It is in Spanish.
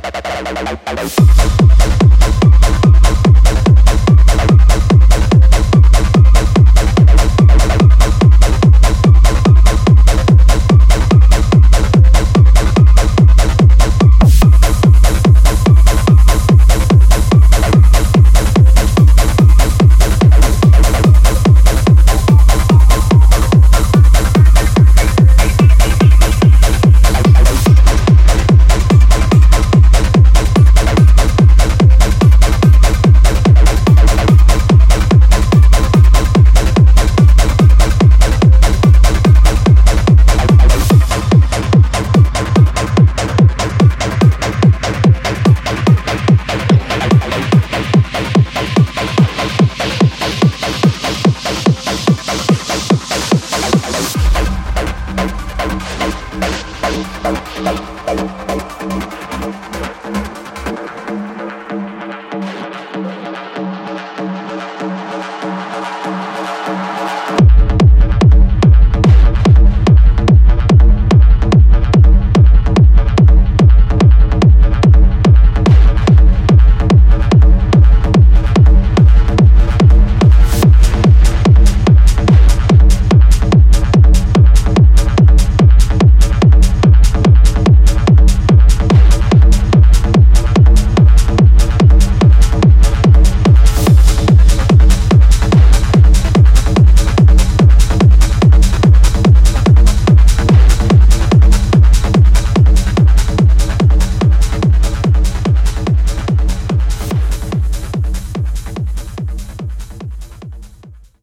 Bye.